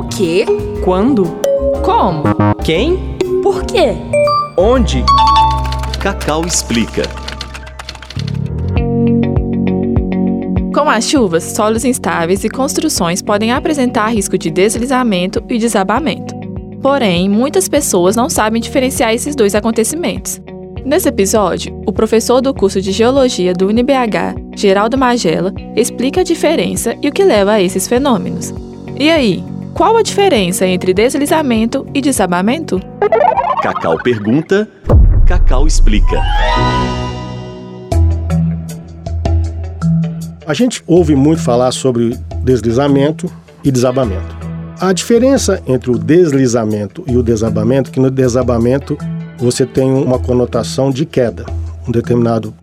O quê? Quando? Como? Quem? Por quê? Onde? Cacau explica. Com as chuvas, solos instáveis e construções podem apresentar risco de deslizamento e desabamento. Porém, muitas pessoas não sabem diferenciar esses dois acontecimentos. Nesse episódio, o professor do curso de Geologia do UniBH, Geraldo Magela, explica a diferença e o que leva a esses fenômenos. E aí, qual a diferença entre deslizamento e desabamento? Cacau pergunta, Cacau explica. A gente ouve muito falar sobre deslizamento e desabamento. A diferença entre o deslizamento e o desabamento é que no desabamento você tem uma conotação de queda. Um determinado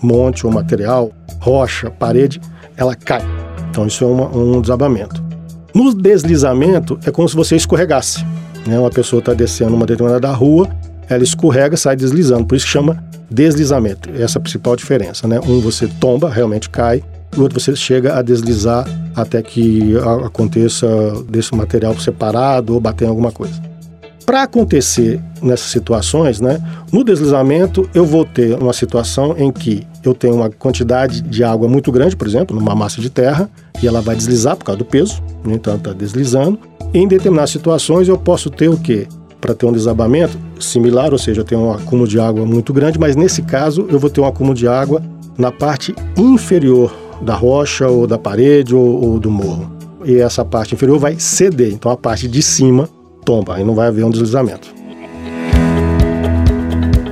monte ou material, rocha, parede, ela cai. Então isso é uma, um desabamento. No deslizamento é como se você escorregasse. Né? Uma pessoa está descendo uma determinada rua, ela escorrega, sai deslizando. Por isso que chama deslizamento. Essa é a principal diferença. Né? Um você tomba, realmente cai, o outro você chega a deslizar até que aconteça desse material separado ou bater em alguma coisa. Para acontecer nessas situações, né, no deslizamento eu vou ter uma situação em que eu tenho uma quantidade de água muito grande, por exemplo, numa massa de terra, e ela vai deslizar por causa do peso, né, então está deslizando. Em determinadas situações eu posso ter o quê? Para ter um desabamento similar, ou seja, eu tenho um acúmulo de água muito grande, mas nesse caso eu vou ter um acúmulo de água na parte inferior da rocha ou da parede ou, ou do morro. E essa parte inferior vai ceder, então a parte de cima tomba, aí não vai haver um deslizamento.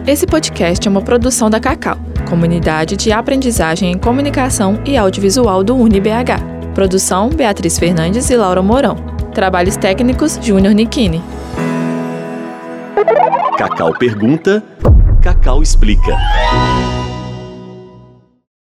Esse podcast é uma produção da Cacau, Comunidade de Aprendizagem em Comunicação e Audiovisual do UniBH. Produção Beatriz Fernandes e Laura Mourão. Trabalhos técnicos Júnior Nikini. Cacau pergunta, Cacau explica.